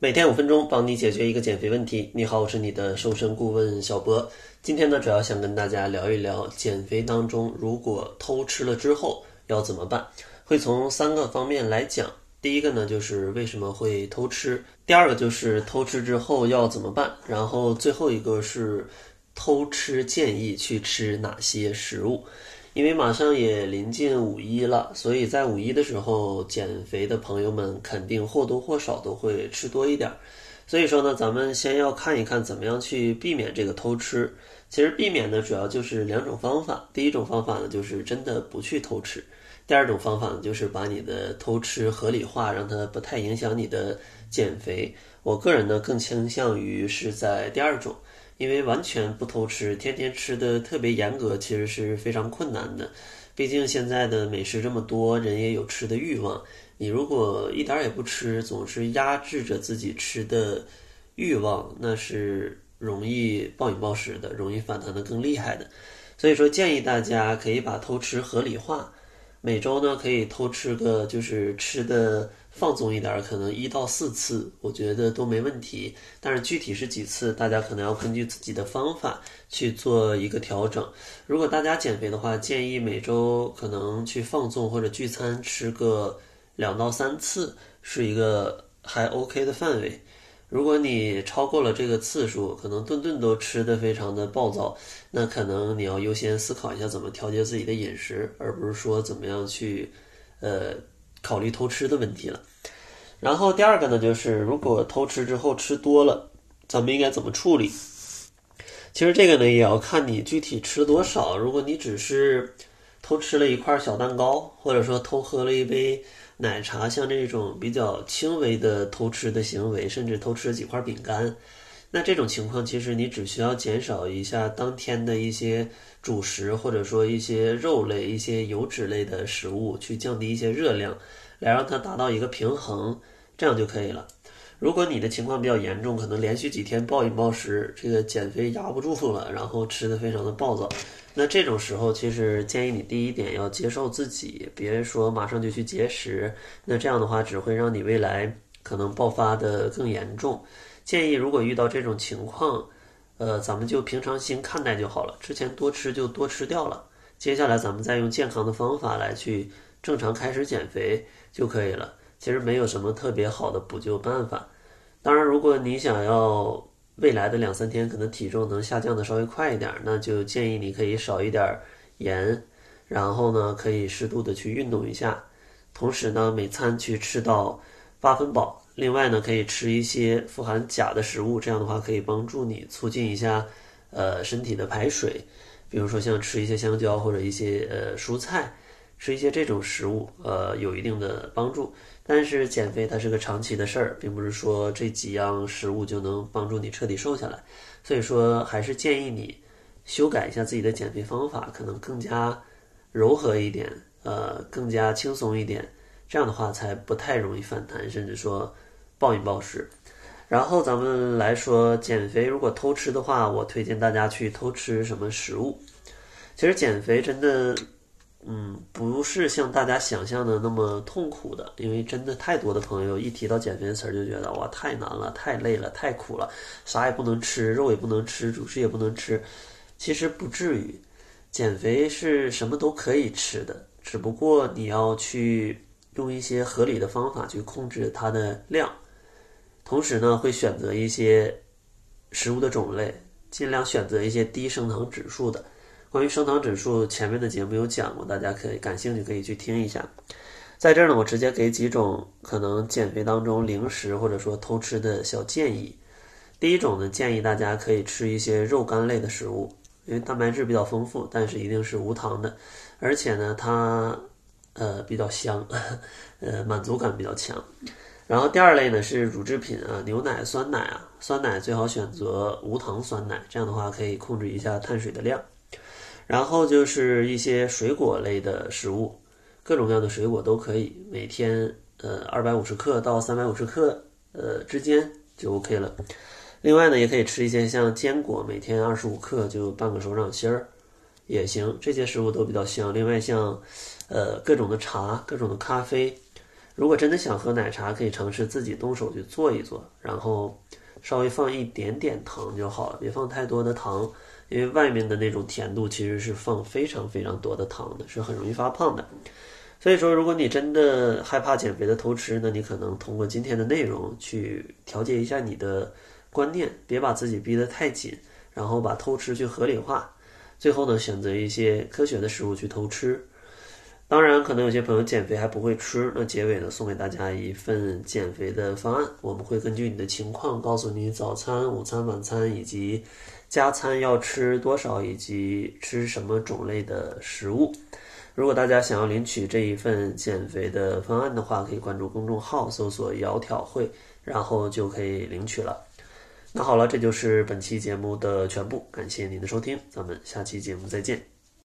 每天五分钟，帮你解决一个减肥问题。你好，我是你的瘦身顾问小波。今天呢，主要想跟大家聊一聊减肥当中，如果偷吃了之后要怎么办？会从三个方面来讲。第一个呢，就是为什么会偷吃；第二个就是偷吃之后要怎么办；然后最后一个是偷吃建议去吃哪些食物。因为马上也临近五一了，所以在五一的时候，减肥的朋友们肯定或多或少都会吃多一点。所以说呢，咱们先要看一看怎么样去避免这个偷吃。其实避免呢，主要就是两种方法。第一种方法呢，就是真的不去偷吃；第二种方法呢，就是把你的偷吃合理化，让它不太影响你的减肥。我个人呢，更倾向于是在第二种。因为完全不偷吃，天天吃的特别严格，其实是非常困难的。毕竟现在的美食这么多，人也有吃的欲望。你如果一点也不吃，总是压制着自己吃的欲望，那是容易暴饮暴食的，容易反弹的更厉害的。所以说，建议大家可以把偷吃合理化，每周呢可以偷吃个就是吃的。放纵一点，可能一到四次，我觉得都没问题。但是具体是几次，大家可能要根据自己的方法去做一个调整。如果大家减肥的话，建议每周可能去放纵或者聚餐吃个两到三次，是一个还 OK 的范围。如果你超过了这个次数，可能顿顿都吃的非常的暴躁，那可能你要优先思考一下怎么调节自己的饮食，而不是说怎么样去，呃。考虑偷吃的问题了，然后第二个呢，就是如果偷吃之后吃多了，咱们应该怎么处理？其实这个呢，也要看你具体吃多少。如果你只是偷吃了一块小蛋糕，或者说偷喝了一杯奶茶，像这种比较轻微的偷吃的行为，甚至偷吃几块饼干，那这种情况其实你只需要减少一下当天的一些主食，或者说一些肉类、一些油脂类的食物，去降低一些热量。来让它达到一个平衡，这样就可以了。如果你的情况比较严重，可能连续几天暴饮暴食，这个减肥压不住了，然后吃的非常的暴躁，那这种时候其实建议你第一点要接受自己，别说马上就去节食，那这样的话只会让你未来可能爆发的更严重。建议如果遇到这种情况，呃，咱们就平常心看待就好了。之前多吃就多吃掉了，接下来咱们再用健康的方法来去。正常开始减肥就可以了，其实没有什么特别好的补救办法。当然，如果你想要未来的两三天可能体重能下降的稍微快一点，那就建议你可以少一点盐，然后呢可以适度的去运动一下，同时呢每餐去吃到八分饱。另外呢可以吃一些富含钾的食物，这样的话可以帮助你促进一下呃身体的排水，比如说像吃一些香蕉或者一些呃蔬菜。吃一些这种食物，呃，有一定的帮助。但是减肥它是个长期的事儿，并不是说这几样食物就能帮助你彻底瘦下来。所以说，还是建议你修改一下自己的减肥方法，可能更加柔和一点，呃，更加轻松一点。这样的话才不太容易反弹，甚至说暴饮暴食。然后咱们来说减肥，如果偷吃的话，我推荐大家去偷吃什么食物？其实减肥真的。嗯，不是像大家想象的那么痛苦的，因为真的太多的朋友一提到减肥词儿就觉得哇太难了，太累了，太苦了，啥也不能吃，肉也不能吃，主食也不能吃。其实不至于，减肥是什么都可以吃的，只不过你要去用一些合理的方法去控制它的量，同时呢会选择一些食物的种类，尽量选择一些低升糖指数的。关于升糖指数，前面的节目有讲过，大家可以感兴趣可以去听一下。在这儿呢，我直接给几种可能减肥当中零食或者说偷吃的小建议。第一种呢，建议大家可以吃一些肉干类的食物，因为蛋白质比较丰富，但是一定是无糖的，而且呢，它呃比较香，呃满足感比较强。然后第二类呢是乳制品啊，牛奶、酸奶啊，酸奶最好选择无糖酸奶，这样的话可以控制一下碳水的量。然后就是一些水果类的食物，各种各样的水果都可以，每天呃二百五十克到三百五十克呃之间就 OK 了。另外呢，也可以吃一些像坚果，每天二十五克就半个手掌心儿也行，这些食物都比较香。另外像呃各种的茶、各种的咖啡，如果真的想喝奶茶，可以尝试自己动手去做一做，然后稍微放一点点糖就好了，别放太多的糖，因为外面的那种甜度其实是放非常非常多的糖的，是很容易发胖的。所以说，如果你真的害怕减肥的偷吃，那你可能通过今天的内容去调节一下你的观念，别把自己逼得太紧，然后把偷吃去合理化，最后呢，选择一些科学的食物去偷吃。当然，可能有些朋友减肥还不会吃，那结尾呢，送给大家一份减肥的方案。我们会根据你的情况，告诉你早餐、午餐、晚餐以及加餐要吃多少，以及吃什么种类的食物。如果大家想要领取这一份减肥的方案的话，可以关注公众号，搜索“窈窕会”，然后就可以领取了。那好了，这就是本期节目的全部，感谢您的收听，咱们下期节目再见。